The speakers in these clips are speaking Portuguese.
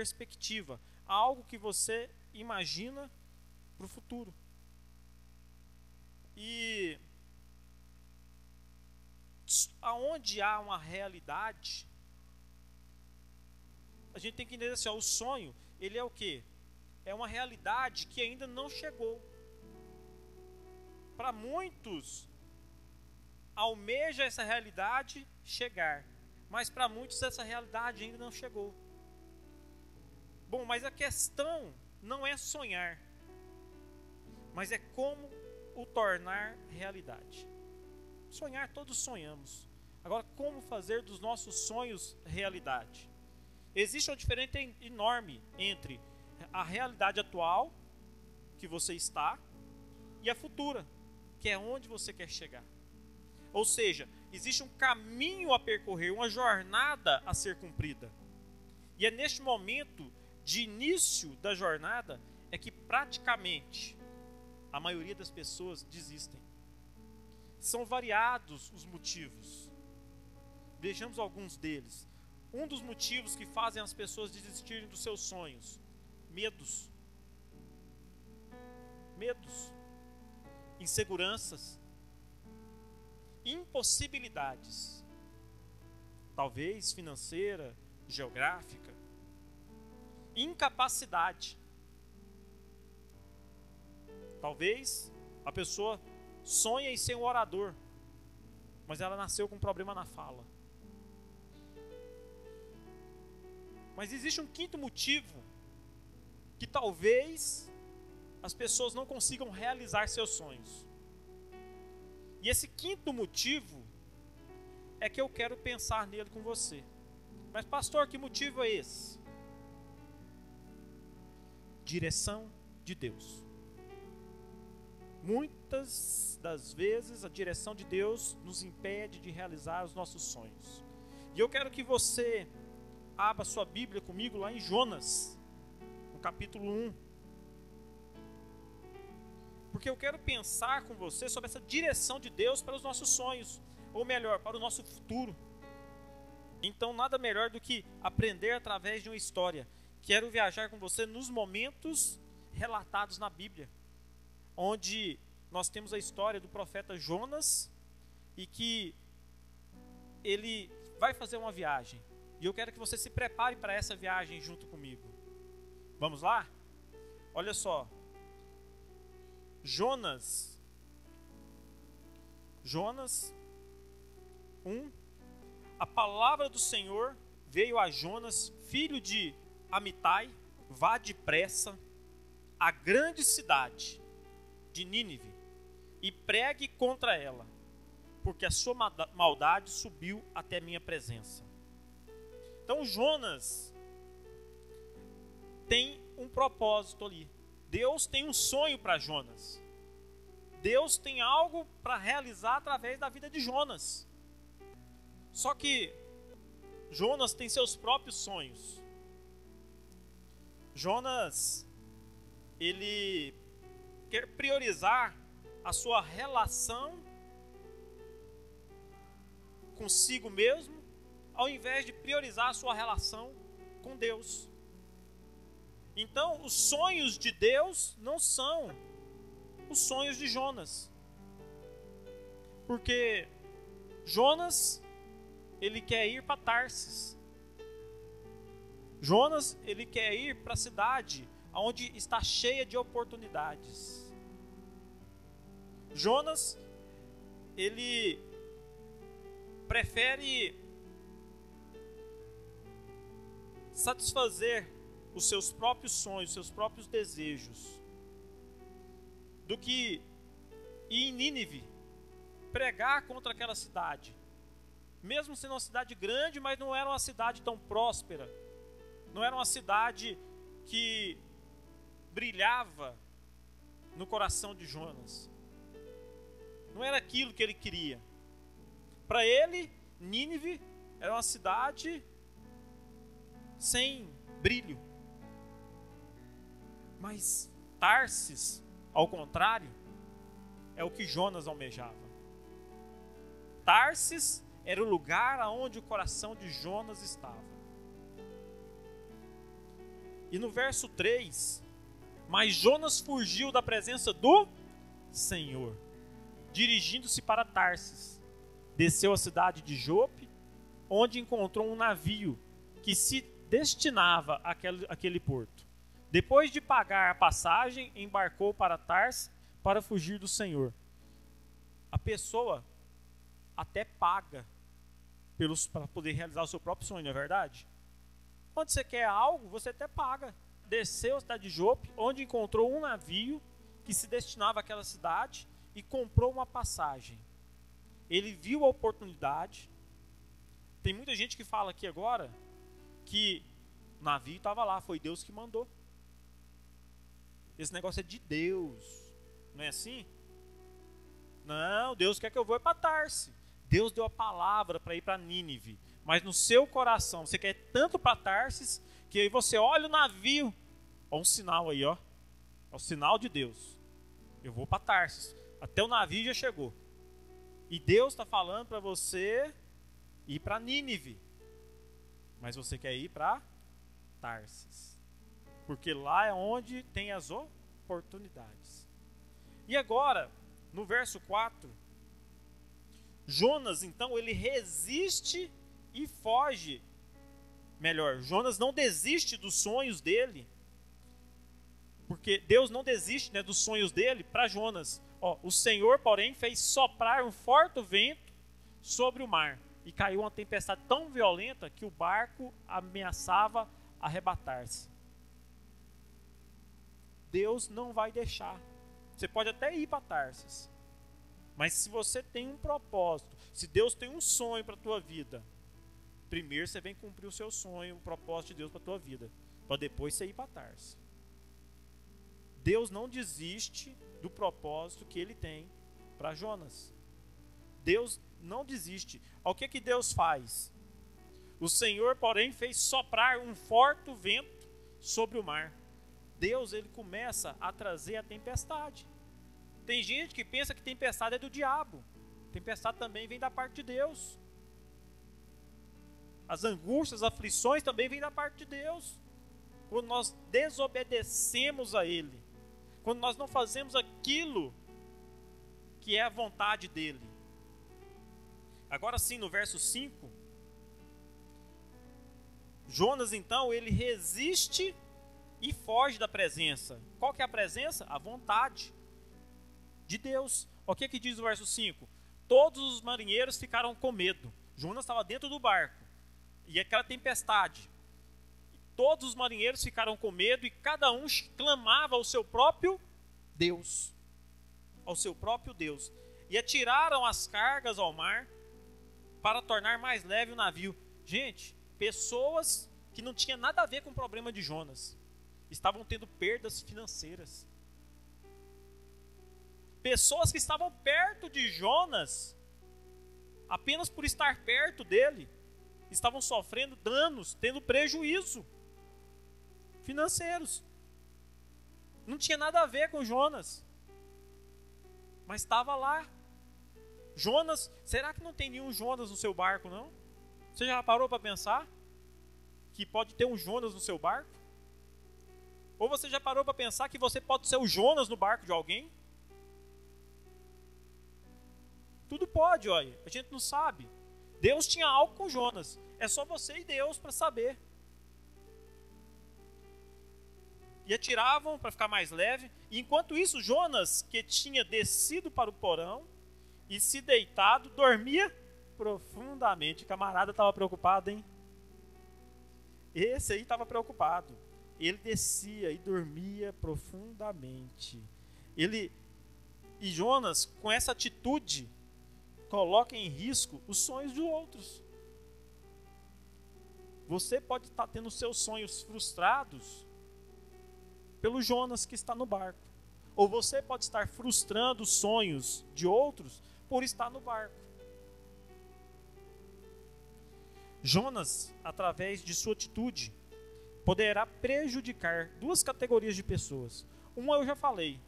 perspectiva, algo que você imagina para o futuro. E aonde há uma realidade, a gente tem que entender assim, ó, o sonho, ele é o que? É uma realidade que ainda não chegou. Para muitos, almeja essa realidade chegar, mas para muitos essa realidade ainda não chegou. Bom, mas a questão não é sonhar, mas é como o tornar realidade. Sonhar todos sonhamos. Agora, como fazer dos nossos sonhos realidade? Existe uma diferença enorme entre a realidade atual, que você está, e a futura, que é onde você quer chegar. Ou seja, existe um caminho a percorrer, uma jornada a ser cumprida. E é neste momento de início da jornada é que praticamente a maioria das pessoas desistem. São variados os motivos. Vejamos alguns deles. Um dos motivos que fazem as pessoas desistirem dos seus sonhos: medos. Medos, inseguranças, impossibilidades, talvez financeira, geográfica, incapacidade. Talvez a pessoa sonha em ser um orador, mas ela nasceu com um problema na fala. Mas existe um quinto motivo que talvez as pessoas não consigam realizar seus sonhos. E esse quinto motivo é que eu quero pensar nele com você. Mas, pastor, que motivo é esse? Direção de Deus. Muitas das vezes a direção de Deus nos impede de realizar os nossos sonhos. E eu quero que você abra sua Bíblia comigo lá em Jonas, no capítulo 1. Porque eu quero pensar com você sobre essa direção de Deus para os nossos sonhos, ou melhor, para o nosso futuro. Então, nada melhor do que aprender através de uma história. Quero viajar com você nos momentos relatados na Bíblia onde nós temos a história do profeta Jonas e que ele vai fazer uma viagem. E eu quero que você se prepare para essa viagem junto comigo. Vamos lá? Olha só. Jonas. Jonas 1. A palavra do Senhor veio a Jonas, filho de Amitai, vá depressa à grande cidade de Nínive e pregue contra ela, porque a sua maldade subiu até minha presença. Então Jonas tem um propósito ali. Deus tem um sonho para Jonas. Deus tem algo para realizar através da vida de Jonas. Só que Jonas tem seus próprios sonhos. Jonas ele quer priorizar a sua relação consigo mesmo, ao invés de priorizar a sua relação com Deus. Então, os sonhos de Deus não são os sonhos de Jonas. Porque Jonas, ele quer ir para Tarsis. Jonas, ele quer ir para a cidade onde está cheia de oportunidades. Jonas, ele prefere satisfazer os seus próprios sonhos, seus próprios desejos, do que ir em Nínive pregar contra aquela cidade. Mesmo sendo uma cidade grande, mas não era uma cidade tão próspera. Não era uma cidade que brilhava no coração de Jonas. Não era aquilo que ele queria. Para ele, Nínive era uma cidade sem brilho. Mas Tarsis, ao contrário, é o que Jonas almejava. Tarsis era o lugar aonde o coração de Jonas estava. E no verso 3, mas Jonas fugiu da presença do Senhor, dirigindo-se para Tarsis. Desceu à cidade de Jope, onde encontrou um navio que se destinava àquele, àquele porto. Depois de pagar a passagem, embarcou para Tarsis para fugir do Senhor. A pessoa até paga para poder realizar o seu próprio sonho, não é verdade? Quando você quer algo, você até paga. Desceu cidade de Jope, onde encontrou um navio que se destinava àquela cidade e comprou uma passagem. Ele viu a oportunidade. Tem muita gente que fala aqui agora que o navio estava lá, foi Deus que mandou. Esse negócio é de Deus. Não é assim? Não, Deus quer que eu vou para Tarse. Deus deu a palavra para ir para Nínive. Mas no seu coração, você quer tanto para Tarsis, que aí você olha o navio. Olha um sinal aí, ó. É o sinal de Deus. Eu vou para Tarsis. Até o navio já chegou. E Deus está falando para você ir para Nínive. Mas você quer ir para Tarsis. Porque lá é onde tem as oportunidades. E agora, no verso 4, Jonas, então, ele resiste e foge. Melhor, Jonas não desiste dos sonhos dele. Porque Deus não desiste né, dos sonhos dele para Jonas. Ó, o Senhor, porém, fez soprar um forte vento sobre o mar. E caiu uma tempestade tão violenta que o barco ameaçava arrebatar-se. Deus não vai deixar. Você pode até ir para Tarsis. Mas se você tem um propósito, se Deus tem um sonho para a tua vida, primeiro você vem cumprir o seu sonho, o propósito de Deus para a tua vida, para depois você ir para Tarso. Deus não desiste do propósito que ele tem para Jonas. Deus não desiste. O que que Deus faz? O Senhor, porém, fez soprar um forte vento sobre o mar. Deus ele começa a trazer a tempestade. Tem gente que pensa que tempestade é do diabo. Tempestade também vem da parte de Deus. As angústias, as aflições também vêm da parte de Deus. Quando nós desobedecemos a Ele, quando nós não fazemos aquilo que é a vontade dEle. Agora sim, no verso 5, Jonas então, ele resiste e foge da presença. Qual que é a presença? A vontade de Deus. O que, que diz o verso 5? Todos os marinheiros ficaram com medo. Jonas estava dentro do barco e aquela tempestade. Todos os marinheiros ficaram com medo e cada um clamava ao seu próprio Deus. Ao seu próprio Deus. E atiraram as cargas ao mar para tornar mais leve o navio. Gente, pessoas que não tinham nada a ver com o problema de Jonas estavam tendo perdas financeiras. Pessoas que estavam perto de Jonas, apenas por estar perto dele, estavam sofrendo danos, tendo prejuízo financeiros. Não tinha nada a ver com Jonas. Mas estava lá. Jonas, será que não tem nenhum Jonas no seu barco, não? Você já parou para pensar que pode ter um Jonas no seu barco? Ou você já parou para pensar que você pode ser o Jonas no barco de alguém? Tudo pode, olha. A gente não sabe. Deus tinha algo com Jonas. É só você e Deus para saber. E atiravam para ficar mais leve. E enquanto isso, Jonas, que tinha descido para o porão e se deitado, dormia profundamente. O camarada estava preocupado, hein? Esse aí estava preocupado. Ele descia e dormia profundamente. Ele e Jonas, com essa atitude, coloca em risco os sonhos de outros. Você pode estar tendo seus sonhos frustrados pelo Jonas que está no barco. Ou você pode estar frustrando os sonhos de outros por estar no barco. Jonas, através de sua atitude, poderá prejudicar duas categorias de pessoas. Uma eu já falei.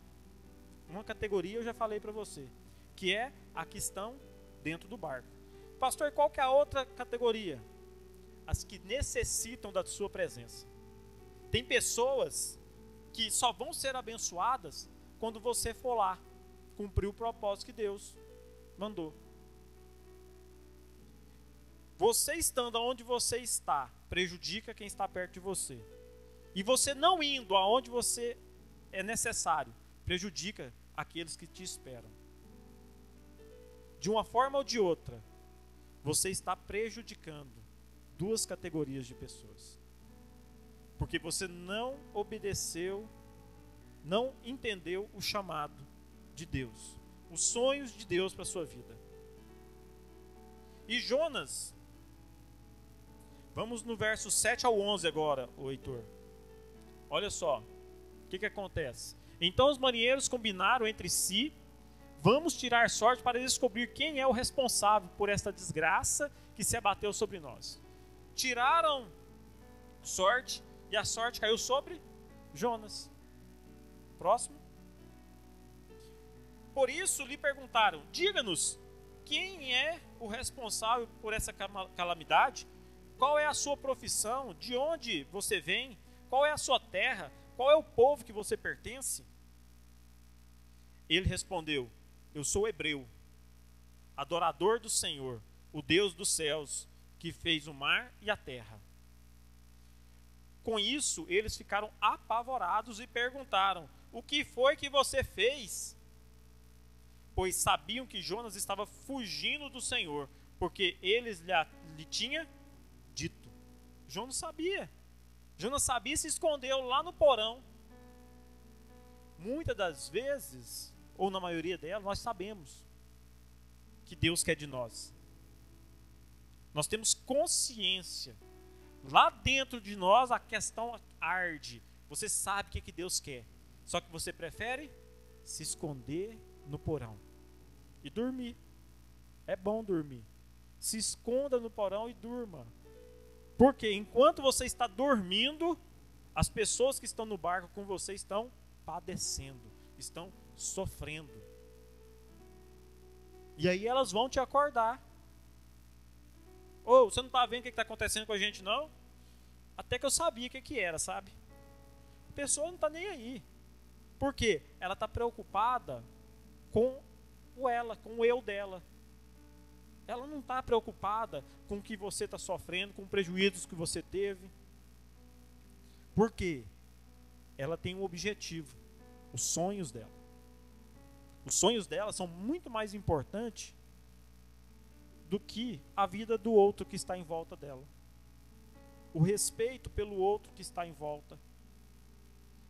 Uma categoria eu já falei para você, que é a questão dentro do barco. Pastor, qual que é a outra categoria? As que necessitam da sua presença. Tem pessoas que só vão ser abençoadas quando você for lá cumprir o propósito que Deus mandou. Você estando onde você está prejudica quem está perto de você. E você não indo aonde você é necessário prejudica aqueles que te esperam. De uma forma ou de outra, você está prejudicando duas categorias de pessoas. Porque você não obedeceu, não entendeu o chamado de Deus, os sonhos de Deus para a sua vida. E Jonas, vamos no verso 7 ao 11 agora, o Heitor. Olha só, o que, que acontece? Então os marinheiros combinaram entre si: vamos tirar sorte para descobrir quem é o responsável por esta desgraça que se abateu sobre nós. Tiraram sorte e a sorte caiu sobre Jonas. Próximo. Por isso lhe perguntaram: diga-nos, quem é o responsável por essa calamidade? Qual é a sua profissão? De onde você vem? Qual é a sua terra? Qual é o povo que você pertence? Ele respondeu: Eu sou hebreu, adorador do Senhor, o Deus dos céus, que fez o mar e a terra. Com isso, eles ficaram apavorados e perguntaram: O que foi que você fez? Pois sabiam que Jonas estava fugindo do Senhor, porque eles lhe, lhe tinha dito. Jonas sabia. Jonas sabia e se escondeu lá no porão. Muitas das vezes, ou na maioria delas, nós sabemos que Deus quer de nós. Nós temos consciência. Lá dentro de nós a questão arde. Você sabe o que, que Deus quer. Só que você prefere se esconder no porão e dormir. É bom dormir. Se esconda no porão e durma. Porque enquanto você está dormindo, as pessoas que estão no barco com você estão padecendo, estão sofrendo. E aí elas vão te acordar. Ou oh, você não está vendo o que está acontecendo com a gente, não? Até que eu sabia o que, que era, sabe? A pessoa não está nem aí. Por quê? Ela está preocupada com o ela, com o eu dela. Ela não está preocupada com o que você está sofrendo, com prejuízos que você teve. Por quê? Ela tem um objetivo, os sonhos dela. Os sonhos dela são muito mais importantes do que a vida do outro que está em volta dela. O respeito pelo outro que está em volta.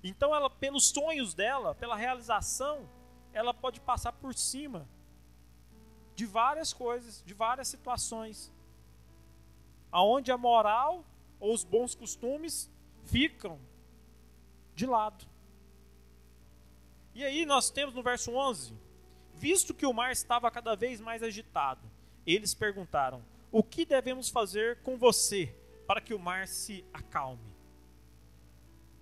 Então ela, pelos sonhos dela, pela realização, ela pode passar por cima de várias coisas, de várias situações, aonde a moral ou os bons costumes ficam de lado. E aí nós temos no verso 11: Visto que o mar estava cada vez mais agitado, eles perguntaram: O que devemos fazer com você para que o mar se acalme?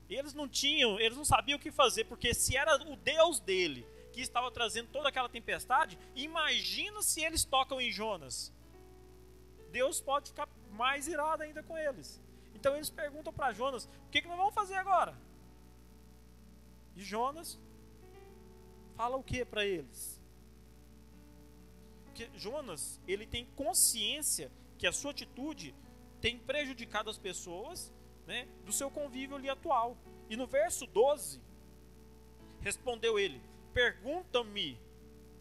Eles não tinham, eles não sabiam o que fazer, porque se era o Deus dele que estava trazendo toda aquela tempestade, imagina se eles tocam em Jonas. Deus pode ficar mais irado ainda com eles. Então eles perguntam para Jonas: o que, que nós vamos fazer agora? E Jonas fala o que para eles? Porque Jonas, ele tem consciência que a sua atitude tem prejudicado as pessoas né, do seu convívio ali atual. E no verso 12, respondeu ele: Perguntam-me,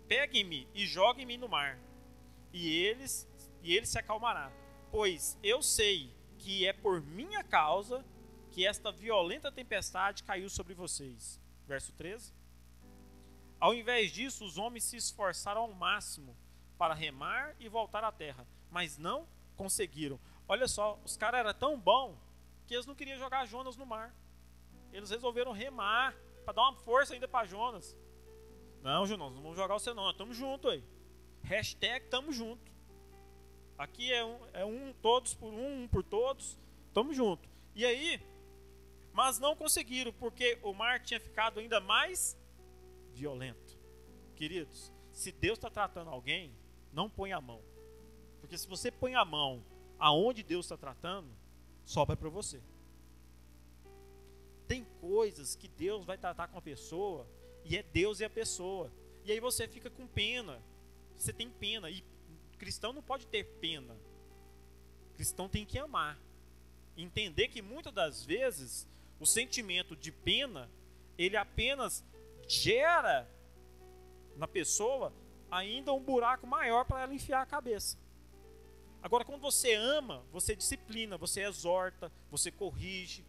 peguem-me e joguem-me no mar, e eles e ele se acalmará, pois eu sei que é por minha causa que esta violenta tempestade caiu sobre vocês. Verso 13. Ao invés disso, os homens se esforçaram ao máximo para remar e voltar à terra, mas não conseguiram. Olha só, os caras eram tão bons que eles não queriam jogar Jonas no mar. Eles resolveram remar para dar uma força ainda para Jonas. Não, Jonas, não vamos jogar você não, estamos juntos aí. Hashtag estamos juntos. Aqui é um, é um todos por um, um por todos. Estamos juntos. E aí, mas não conseguiram, porque o mar tinha ficado ainda mais violento. Queridos, se Deus está tratando alguém, não põe a mão. Porque se você põe a mão aonde Deus está tratando, sobra para você. Tem coisas que Deus vai tratar com a pessoa e é Deus e a pessoa. E aí você fica com pena. Você tem pena. E cristão não pode ter pena. Cristão tem que amar. Entender que muitas das vezes o sentimento de pena, ele apenas gera na pessoa ainda um buraco maior para ela enfiar a cabeça. Agora, quando você ama, você disciplina, você exorta, você corrige.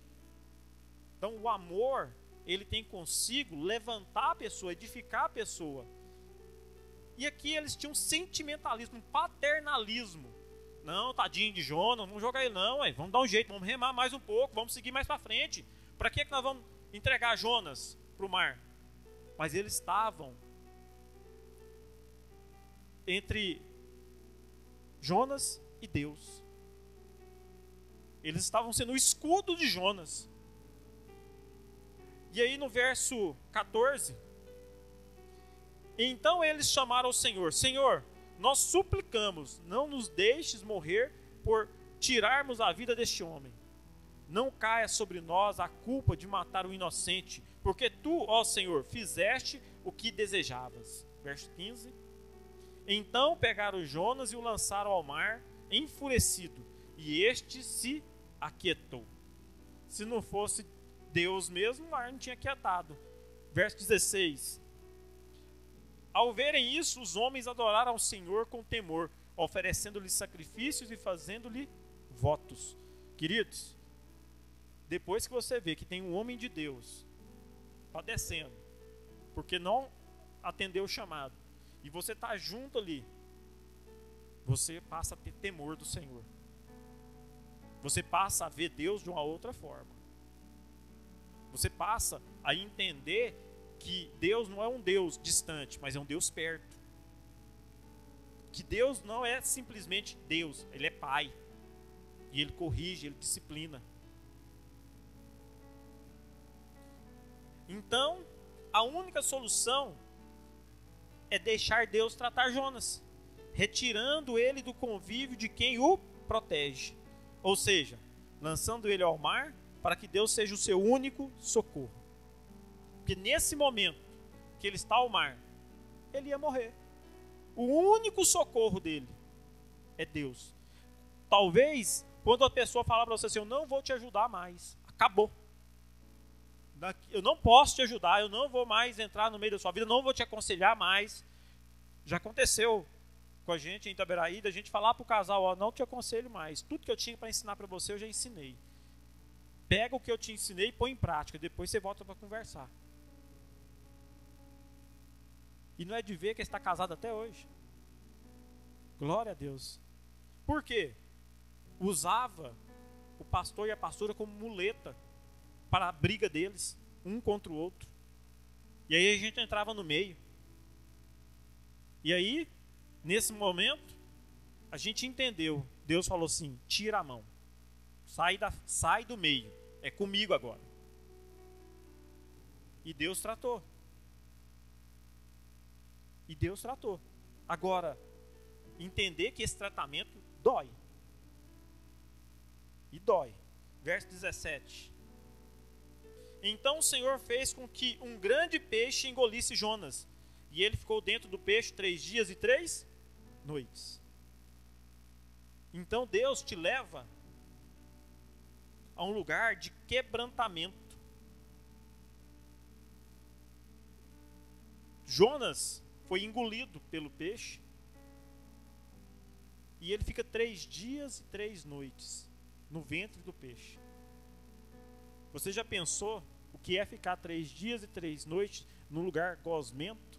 Então, o amor, ele tem consigo levantar a pessoa, edificar a pessoa. E aqui eles tinham um sentimentalismo, um paternalismo. Não, tadinho de Jonas, vamos jogar ele não, ué. vamos dar um jeito, vamos remar mais um pouco, vamos seguir mais para frente. Para que, que nós vamos entregar Jonas para o mar? Mas eles estavam entre Jonas e Deus. Eles estavam sendo o escudo de Jonas. E aí no verso 14, então eles chamaram o Senhor: Senhor, nós suplicamos, não nos deixes morrer por tirarmos a vida deste homem. Não caia sobre nós a culpa de matar o inocente, porque tu, ó Senhor, fizeste o que desejavas. Verso 15. Então pegaram Jonas e o lançaram ao mar, enfurecido, e este se aquietou. Se não fosse Deus mesmo, o mar não tinha quietado. Verso 16. Ao verem isso, os homens adoraram ao Senhor com temor, oferecendo-lhe sacrifícios e fazendo-lhe votos. Queridos, depois que você vê que tem um homem de Deus padecendo, porque não atendeu o chamado, e você está junto ali, você passa a ter temor do Senhor. Você passa a ver Deus de uma outra forma. Você passa a entender que Deus não é um Deus distante, mas é um Deus perto. Que Deus não é simplesmente Deus, Ele é Pai. E Ele corrige, Ele disciplina. Então, a única solução é deixar Deus tratar Jonas, retirando ele do convívio de quem o protege. Ou seja, lançando ele ao mar para que Deus seja o seu único socorro. Porque nesse momento que ele está ao mar, ele ia morrer. O único socorro dele é Deus. Talvez quando a pessoa falar para você assim, eu não vou te ajudar mais, acabou eu não posso te ajudar, eu não vou mais entrar no meio da sua vida, não vou te aconselhar mais. Já aconteceu com a gente em Itaberaí, da gente falar para o casal, ó, não te aconselho mais. Tudo que eu tinha para ensinar para você, eu já ensinei. Pega o que eu te ensinei e põe em prática, depois você volta para conversar. E não é de ver que está casado até hoje. Glória a Deus. Por quê? Usava o pastor e a pastora como muleta para a briga deles, um contra o outro. E aí a gente entrava no meio. E aí, nesse momento, a gente entendeu. Deus falou assim: tira a mão, sai, da, sai do meio, é comigo agora. E Deus tratou. E Deus tratou. Agora, entender que esse tratamento dói. E dói. Verso 17. Então o Senhor fez com que um grande peixe engolisse Jonas, e ele ficou dentro do peixe três dias e três noites. Então Deus te leva a um lugar de quebrantamento. Jonas foi engolido pelo peixe e ele fica três dias e três noites no ventre do peixe. Você já pensou o que é ficar três dias e três noites num lugar gosmento?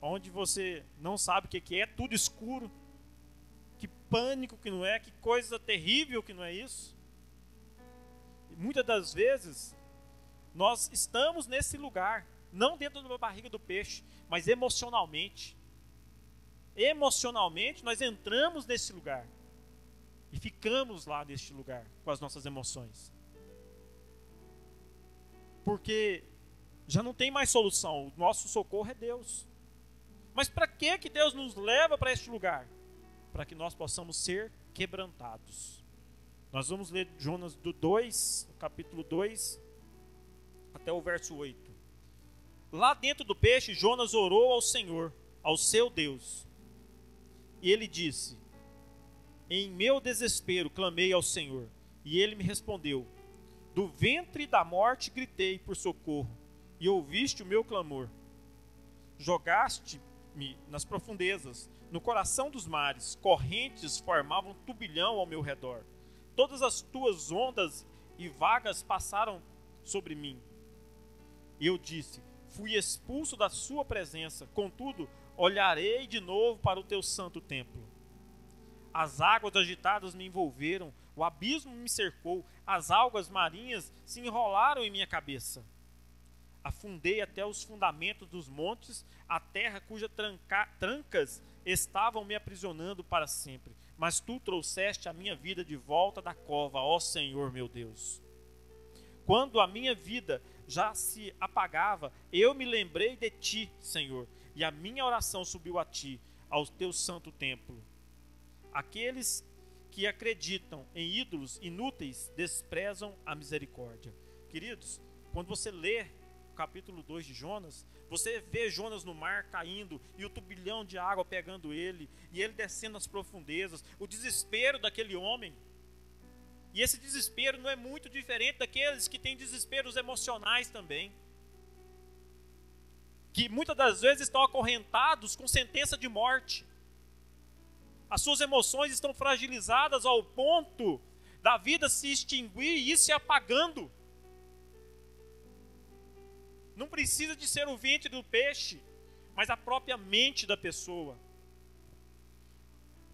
Onde você não sabe o que é, tudo escuro. Que pânico que não é, que coisa terrível que não é isso. E muitas das vezes, nós estamos nesse lugar, não dentro da barriga do peixe, mas emocionalmente. Emocionalmente, nós entramos nesse lugar e ficamos lá neste lugar com as nossas emoções porque já não tem mais solução. O nosso socorro é Deus. Mas para que que Deus nos leva para este lugar? Para que nós possamos ser quebrantados. Nós vamos ler Jonas do 2, capítulo 2, até o verso 8. Lá dentro do peixe, Jonas orou ao Senhor, ao seu Deus. E ele disse: Em meu desespero clamei ao Senhor, e ele me respondeu: Do ventre da morte gritei por socorro, e ouviste o meu clamor. Jogaste-me nas profundezas, no coração dos mares, correntes formavam um ao meu redor. Todas as tuas ondas e vagas passaram sobre mim. Eu disse: Fui expulso da sua presença, contudo, olharei de novo para o teu santo templo. As águas agitadas me envolveram, o abismo me cercou, as algas marinhas se enrolaram em minha cabeça. Afundei até os fundamentos dos montes, a terra cuja tranca, trancas estavam me aprisionando para sempre. Mas tu trouxeste a minha vida de volta da cova, ó Senhor meu Deus. Quando a minha vida já se apagava, eu me lembrei de ti, Senhor, e a minha oração subiu a ti, ao teu santo templo. Aqueles que acreditam em ídolos inúteis desprezam a misericórdia. Queridos, quando você lê o capítulo 2 de Jonas, você vê Jonas no mar caindo e o turbilhão de água pegando ele, e ele descendo nas profundezas, o desespero daquele homem. E esse desespero não é muito diferente daqueles que têm desesperos emocionais também. Que muitas das vezes estão acorrentados com sentença de morte. As suas emoções estão fragilizadas ao ponto da vida se extinguir e ir se apagando. Não precisa de ser o ventre do peixe, mas a própria mente da pessoa.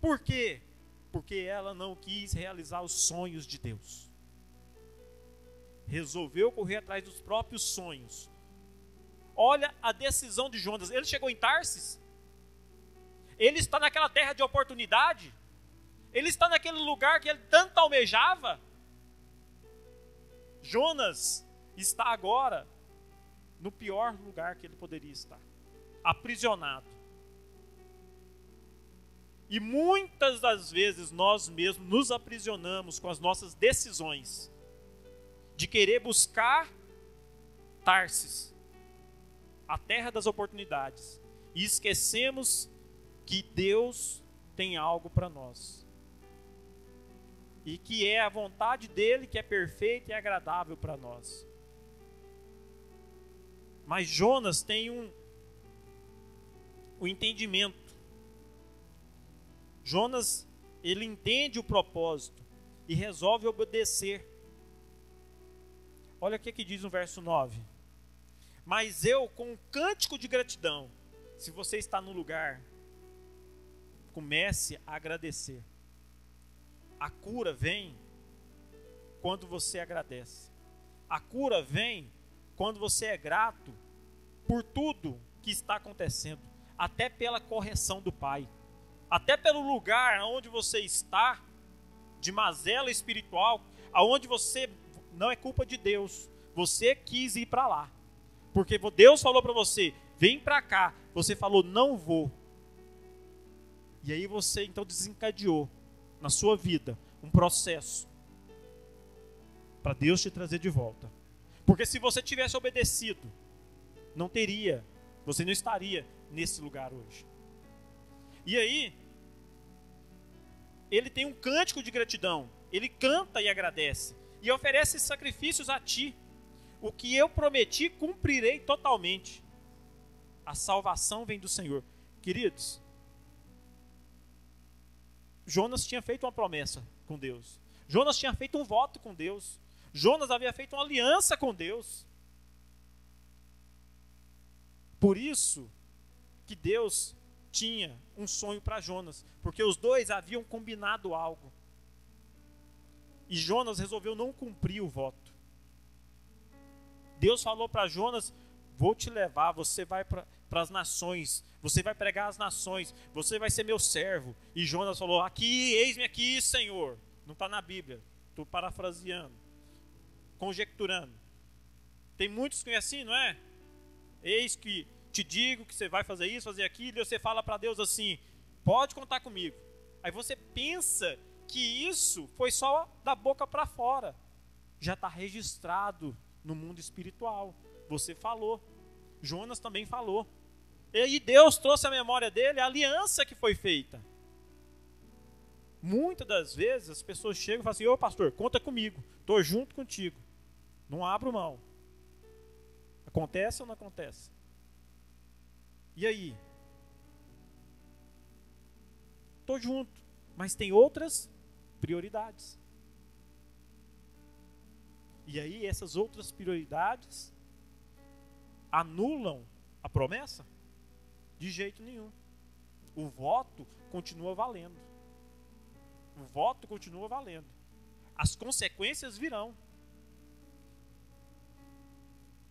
Por quê? porque ela não quis realizar os sonhos de Deus. Resolveu correr atrás dos próprios sonhos. Olha a decisão de Jonas. Ele chegou em Tarsis. Ele está naquela terra de oportunidade. Ele está naquele lugar que ele tanto almejava. Jonas está agora no pior lugar que ele poderia estar aprisionado e muitas das vezes nós mesmos nos aprisionamos com as nossas decisões de querer buscar Tarsis, a terra das oportunidades, e esquecemos que Deus tem algo para nós. E que é a vontade dele que é perfeita e agradável para nós. Mas Jonas tem um, um entendimento Jonas, ele entende o propósito e resolve obedecer. Olha o que, que diz no verso 9. Mas eu, com um cântico de gratidão, se você está no lugar, comece a agradecer. A cura vem quando você agradece. A cura vem quando você é grato por tudo que está acontecendo, até pela correção do Pai até pelo lugar onde você está, de mazela espiritual, aonde você não é culpa de Deus, você quis ir para lá, porque Deus falou para você, vem para cá, você falou não vou, e aí você então desencadeou na sua vida um processo para Deus te trazer de volta, porque se você tivesse obedecido, não teria, você não estaria nesse lugar hoje. E aí, ele tem um cântico de gratidão. Ele canta e agradece. E oferece sacrifícios a ti. O que eu prometi, cumprirei totalmente. A salvação vem do Senhor. Queridos, Jonas tinha feito uma promessa com Deus. Jonas tinha feito um voto com Deus. Jonas havia feito uma aliança com Deus. Por isso que Deus tinha um sonho para Jonas, porque os dois haviam combinado algo. E Jonas resolveu não cumprir o voto. Deus falou para Jonas: Vou te levar, você vai para as nações, você vai pregar às nações, você vai ser meu servo. E Jonas falou: Aqui, eis-me aqui, Senhor. Não está na Bíblia, estou parafraseando, conjecturando. Tem muitos que é assim, não é? Eis que te digo que você vai fazer isso, fazer aquilo, e você fala para Deus assim: pode contar comigo. Aí você pensa que isso foi só da boca para fora. Já está registrado no mundo espiritual. Você falou. Jonas também falou. E Deus trouxe à memória dele a aliança que foi feita. Muitas das vezes as pessoas chegam e falam assim: Ô pastor, conta comigo, estou junto contigo. Não abro mão. Acontece ou não acontece? E aí? Estou junto, mas tem outras prioridades. E aí essas outras prioridades anulam a promessa? De jeito nenhum. O voto continua valendo. O voto continua valendo. As consequências virão.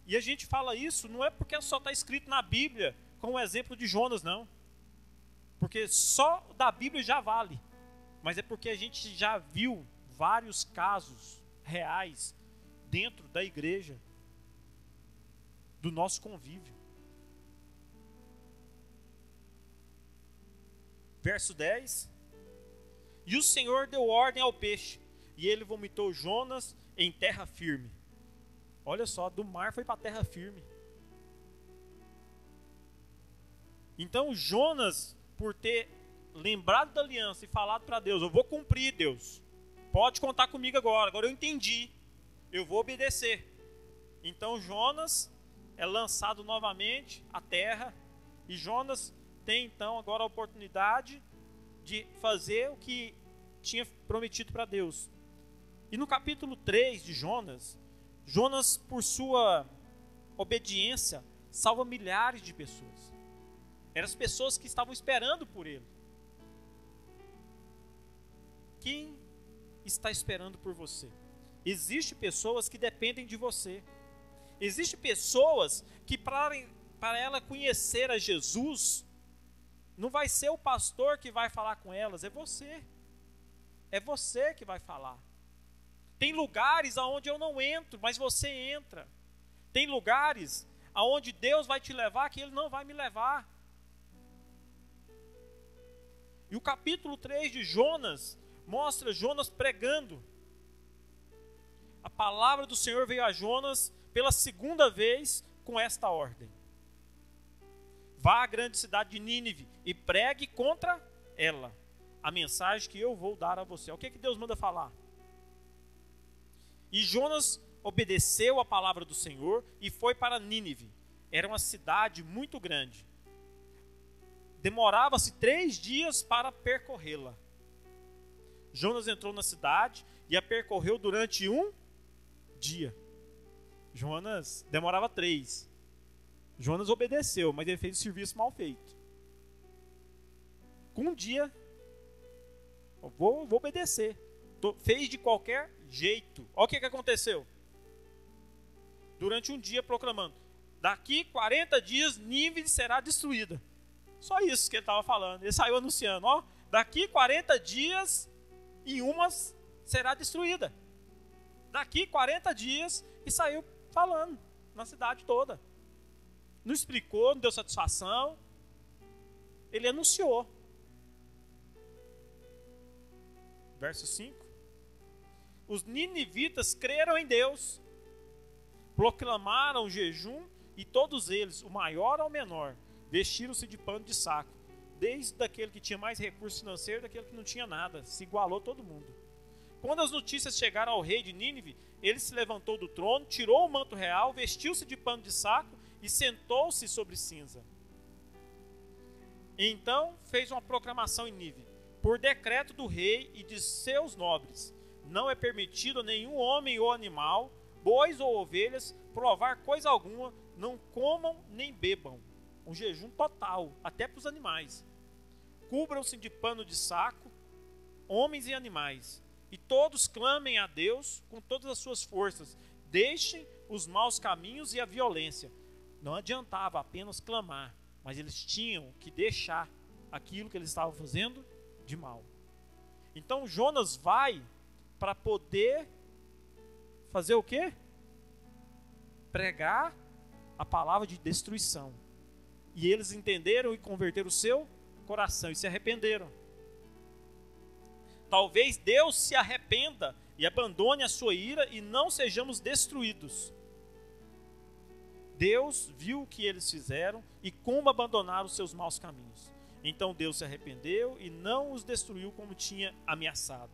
E a gente fala isso não é porque só está escrito na Bíblia com o exemplo de Jonas, não. Porque só da Bíblia já vale. Mas é porque a gente já viu vários casos reais dentro da igreja, do nosso convívio. Verso 10: E o Senhor deu ordem ao peixe, e ele vomitou Jonas em terra firme. Olha só, do mar foi para terra firme. Então Jonas, por ter lembrado da aliança e falado para Deus: Eu vou cumprir, Deus. Pode contar comigo agora. Agora eu entendi. Eu vou obedecer. Então Jonas é lançado novamente à terra. E Jonas tem então agora a oportunidade de fazer o que tinha prometido para Deus. E no capítulo 3 de Jonas, Jonas, por sua obediência, salva milhares de pessoas. Eram as pessoas que estavam esperando por ele. Quem está esperando por você? Existem pessoas que dependem de você. Existem pessoas que para, para ela conhecer a Jesus, não vai ser o pastor que vai falar com elas, é você. É você que vai falar. Tem lugares aonde eu não entro, mas você entra. Tem lugares aonde Deus vai te levar que ele não vai me levar. E o capítulo 3 de Jonas mostra Jonas pregando. A palavra do Senhor veio a Jonas pela segunda vez com esta ordem: Vá à grande cidade de Nínive e pregue contra ela a mensagem que eu vou dar a você. O que, é que Deus manda falar? E Jonas obedeceu a palavra do Senhor e foi para Nínive. Era uma cidade muito grande. Demorava-se três dias para percorrê-la. Jonas entrou na cidade e a percorreu durante um dia. Jonas demorava três. Jonas obedeceu, mas ele fez o serviço mal feito. Um dia, vou, vou obedecer. Tô, fez de qualquer jeito. Olha o que, que aconteceu. Durante um dia proclamando: daqui 40 dias Nínive será destruída. Só isso que ele estava falando. Ele saiu anunciando: ó, daqui 40 dias e umas será destruída. Daqui 40 dias e saiu falando na cidade toda não explicou, não deu satisfação. Ele anunciou. Verso 5. Os ninivitas creram em Deus, proclamaram jejum e todos eles, o maior ao menor, vestiram-se de pano de saco, desde aquele que tinha mais recursos financeiros daquele que não tinha nada, se igualou todo mundo. Quando as notícias chegaram ao rei de Nínive, ele se levantou do trono, tirou o manto real, vestiu-se de pano de saco e sentou-se sobre cinza. Então fez uma proclamação em Nínive: por decreto do rei e de seus nobres, não é permitido a nenhum homem ou animal, bois ou ovelhas, provar coisa alguma, não comam nem bebam. Um jejum total, até para os animais. Cubram-se de pano de saco, homens e animais, e todos clamem a Deus com todas as suas forças. Deixem os maus caminhos e a violência. Não adiantava apenas clamar, mas eles tinham que deixar aquilo que eles estavam fazendo de mal. Então Jonas vai para poder fazer o quê? Pregar a palavra de destruição. E eles entenderam e converteram o seu coração e se arrependeram. Talvez Deus se arrependa e abandone a sua ira e não sejamos destruídos Deus viu o que eles fizeram e como abandonaram os seus maus caminhos. Então Deus se arrependeu e não os destruiu como tinha ameaçado.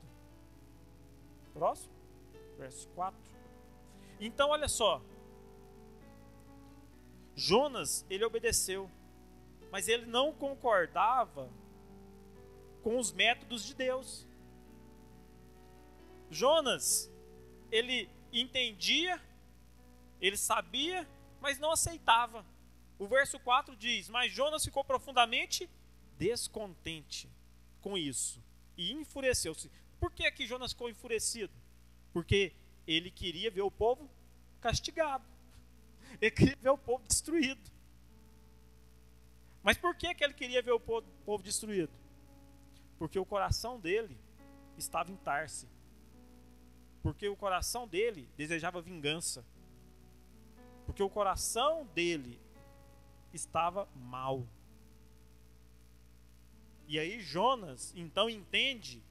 Próximo, verso 4. Então, olha só. Jonas, ele obedeceu, mas ele não concordava com os métodos de Deus. Jonas, ele entendia, ele sabia, mas não aceitava. O verso 4 diz: Mas Jonas ficou profundamente descontente com isso e enfureceu-se. Por que, que Jonas ficou enfurecido? Porque ele queria ver o povo castigado, ele queria ver o povo destruído. Mas por que, que ele queria ver o povo, destruído? Porque o coração dele estava em Tarse. Porque o coração dele desejava vingança. Porque o coração dele estava mal. E aí Jonas então entende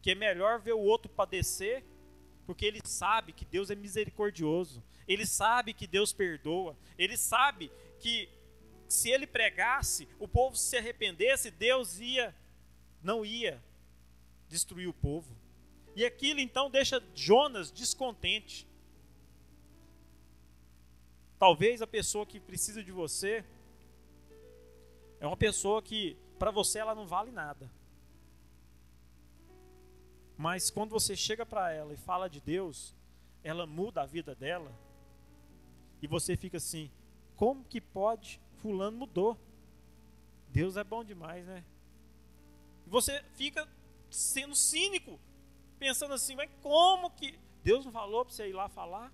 que é melhor ver o outro padecer, porque ele sabe que Deus é misericordioso, ele sabe que Deus perdoa, ele sabe que se ele pregasse, o povo se arrependesse, Deus ia não ia destruir o povo. E aquilo então deixa Jonas descontente. Talvez a pessoa que precisa de você é uma pessoa que para você ela não vale nada. Mas quando você chega para ela e fala de Deus, ela muda a vida dela. E você fica assim: como que pode? Fulano mudou. Deus é bom demais, né? E você fica sendo cínico, pensando assim: mas como que. Deus não falou para você ir lá falar?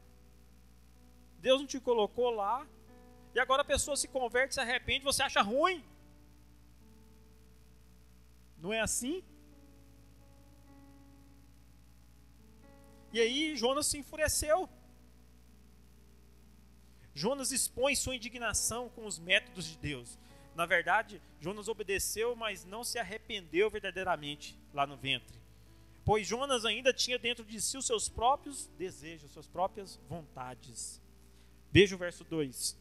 Deus não te colocou lá? E agora a pessoa se converte, se arrepende, você acha ruim? Não é assim? E aí Jonas se enfureceu. Jonas expõe sua indignação com os métodos de Deus. Na verdade, Jonas obedeceu, mas não se arrependeu verdadeiramente lá no ventre. Pois Jonas ainda tinha dentro de si os seus próprios desejos, suas próprias vontades. Veja o verso 2.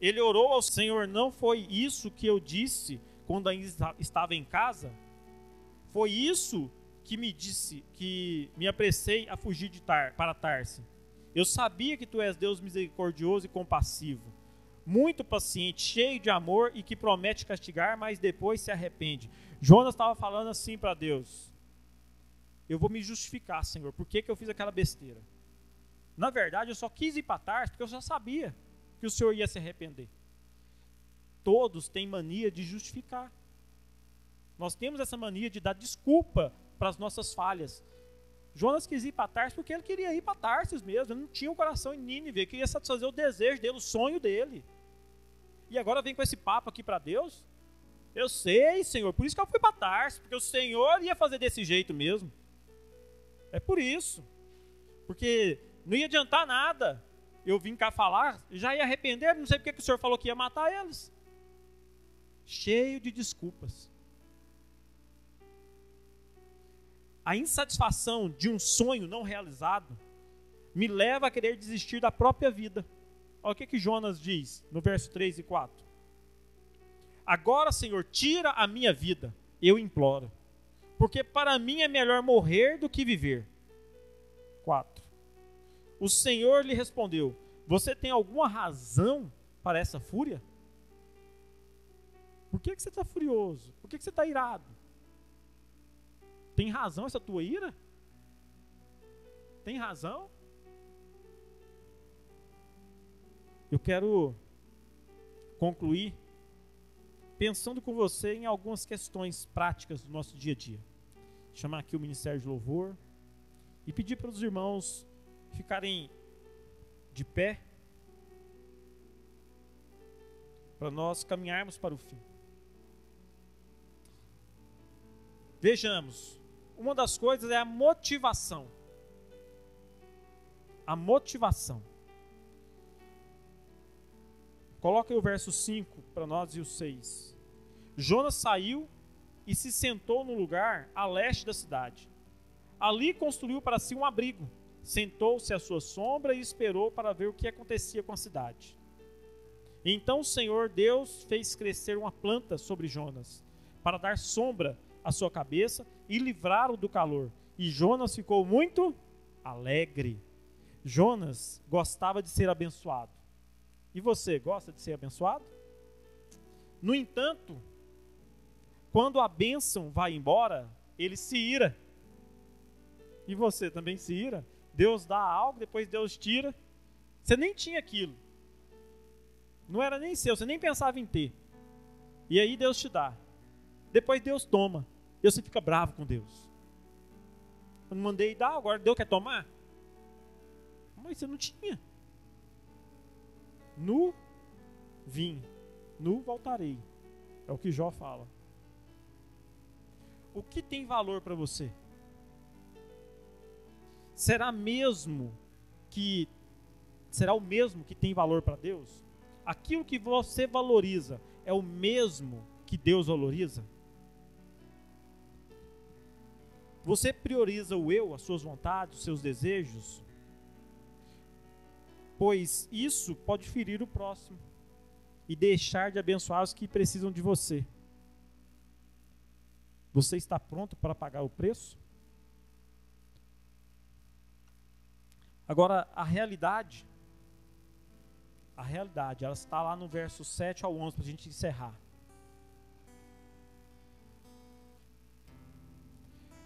Ele orou ao Senhor: Não foi isso que eu disse quando ainda estava em casa, foi isso que me disse, que me apressei a fugir de tar, para Tarse. Eu sabia que tu és Deus misericordioso e compassivo, muito paciente, cheio de amor e que promete castigar, mas depois se arrepende. Jonas estava falando assim para Deus: Eu vou me justificar, Senhor, por que, que eu fiz aquela besteira? Na verdade, eu só quis ir para Tarse porque eu já sabia que o Senhor ia se arrepender todos têm mania de justificar. Nós temos essa mania de dar desculpa para as nossas falhas. Jonas quis ir para Tarsis porque ele queria ir para Tarsis mesmo, ele não tinha o um coração em Nínive, ele queria satisfazer o desejo dele, o sonho dele. E agora vem com esse papo aqui para Deus? Eu sei, Senhor, por isso que eu fui para Tarsis, porque o Senhor ia fazer desse jeito mesmo. É por isso. Porque não ia adiantar nada eu vim cá falar, já ia arrepender, não sei porque que o Senhor falou que ia matar eles cheio de desculpas. A insatisfação de um sonho não realizado me leva a querer desistir da própria vida. Olha o que, que Jonas diz no verso 3 e 4. Agora, Senhor, tira a minha vida, eu imploro, porque para mim é melhor morrer do que viver. 4. O Senhor lhe respondeu: Você tem alguma razão para essa fúria? Por que, que você está furioso? Por que, que você está irado? Tem razão essa tua ira? Tem razão? Eu quero concluir pensando com você em algumas questões práticas do nosso dia a dia. Chamar aqui o Ministério de Louvor e pedir para os irmãos ficarem de pé para nós caminharmos para o fim. Vejamos, uma das coisas é a motivação. A motivação. Coloque o verso 5 para nós e o 6. Jonas saiu e se sentou no lugar a leste da cidade. Ali construiu para si um abrigo, sentou-se à sua sombra e esperou para ver o que acontecia com a cidade. Então o Senhor Deus fez crescer uma planta sobre Jonas, para dar sombra à sua cabeça e livrá-lo do calor. E Jonas ficou muito alegre. Jonas gostava de ser abençoado. E você gosta de ser abençoado? No entanto, quando a bênção vai embora, ele se ira. E você também se ira? Deus dá algo, depois Deus tira. Você nem tinha aquilo. Não era nem seu, você nem pensava em ter. E aí Deus te dá. Depois Deus toma. Você fica bravo com Deus. Eu não mandei dar, agora Deus quer tomar? Mas você não tinha. Nu vim, nu voltarei. É o que Jó fala. O que tem valor para você? Será mesmo que será o mesmo que tem valor para Deus? Aquilo que você valoriza é o mesmo que Deus valoriza? Você prioriza o eu, as suas vontades, os seus desejos? Pois isso pode ferir o próximo e deixar de abençoar os que precisam de você. Você está pronto para pagar o preço? Agora, a realidade, a realidade, ela está lá no verso 7 ao 11 para a gente encerrar.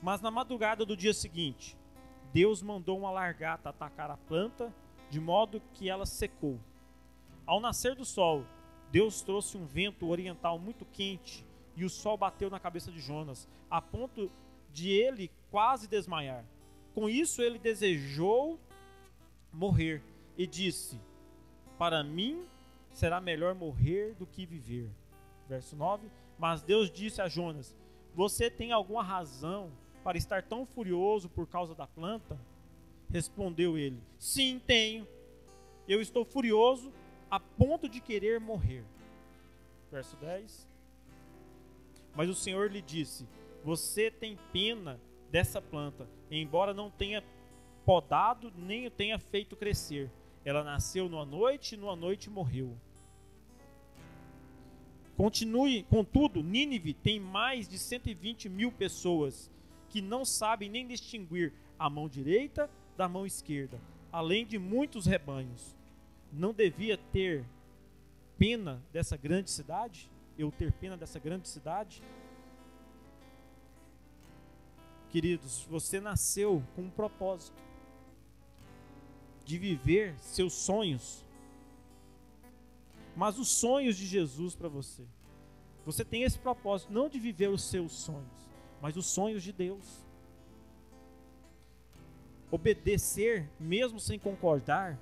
Mas na madrugada do dia seguinte, Deus mandou uma largata atacar a planta, de modo que ela secou. Ao nascer do sol, Deus trouxe um vento oriental muito quente e o sol bateu na cabeça de Jonas, a ponto de ele quase desmaiar. Com isso, ele desejou morrer e disse: Para mim será melhor morrer do que viver. Verso 9: Mas Deus disse a Jonas: Você tem alguma razão para estar tão furioso por causa da planta? Respondeu ele: Sim, tenho. Eu estou furioso a ponto de querer morrer. Verso 10. Mas o Senhor lhe disse: Você tem pena dessa planta, embora não tenha podado, nem o tenha feito crescer. Ela nasceu numa noite e numa noite morreu. Continue, contudo, Nínive tem mais de 120 mil pessoas que não sabem nem distinguir a mão direita da mão esquerda, além de muitos rebanhos. Não devia ter pena dessa grande cidade? Eu ter pena dessa grande cidade? Queridos, você nasceu com um propósito de viver seus sonhos. Mas os sonhos de Jesus para você. Você tem esse propósito, não de viver os seus sonhos, mas os sonhos de Deus. Obedecer, mesmo sem concordar,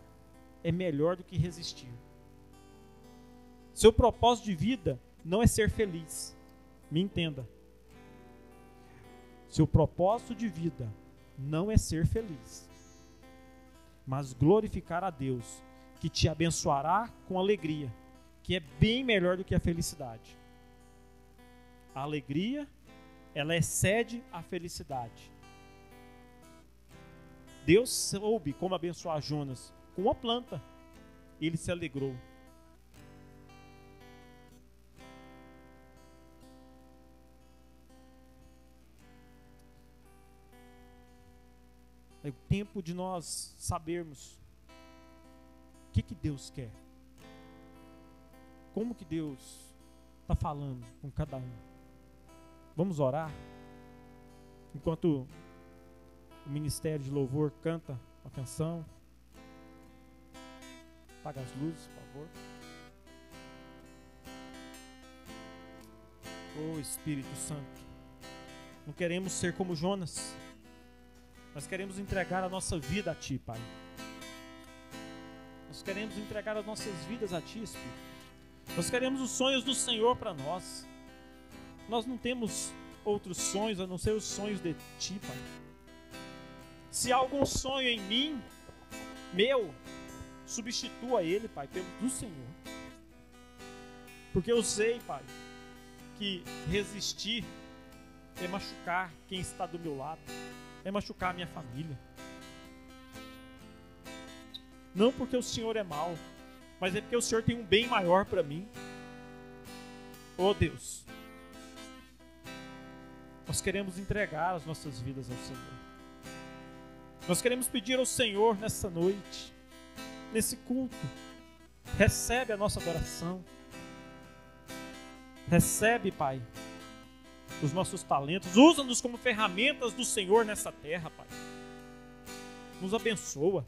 é melhor do que resistir. Seu propósito de vida não é ser feliz. Me entenda. Seu propósito de vida não é ser feliz mas glorificar a Deus, que te abençoará com alegria, que é bem melhor do que a felicidade. A alegria, ela excede a felicidade. Deus soube como abençoar Jonas com uma planta. Ele se alegrou. É o tempo de nós sabermos o que, que Deus quer. Como que Deus está falando com cada um. Vamos orar? Enquanto o Ministério de Louvor canta a canção. Apaga as luzes, por favor. Oh Espírito Santo, não queremos ser como Jonas. Nós queremos entregar a nossa vida a Ti, Pai. Nós queremos entregar as nossas vidas a Ti, Espírito. Nós queremos os sonhos do Senhor para nós. Nós não temos outros sonhos a não ser os sonhos de Ti, Pai. Se há algum sonho em mim, meu, substitua ele, Pai, pelo do Senhor. Porque eu sei, Pai, que resistir é machucar quem está do meu lado é machucar a minha família. Não porque o Senhor é mau, mas é porque o Senhor tem um bem maior para mim. Oh Deus, nós queremos entregar as nossas vidas ao Senhor. Nós queremos pedir ao Senhor nessa noite, nesse culto, recebe a nossa adoração. Recebe, Pai, os nossos talentos, usa-nos como ferramentas do Senhor nessa terra, Pai. Nos abençoa.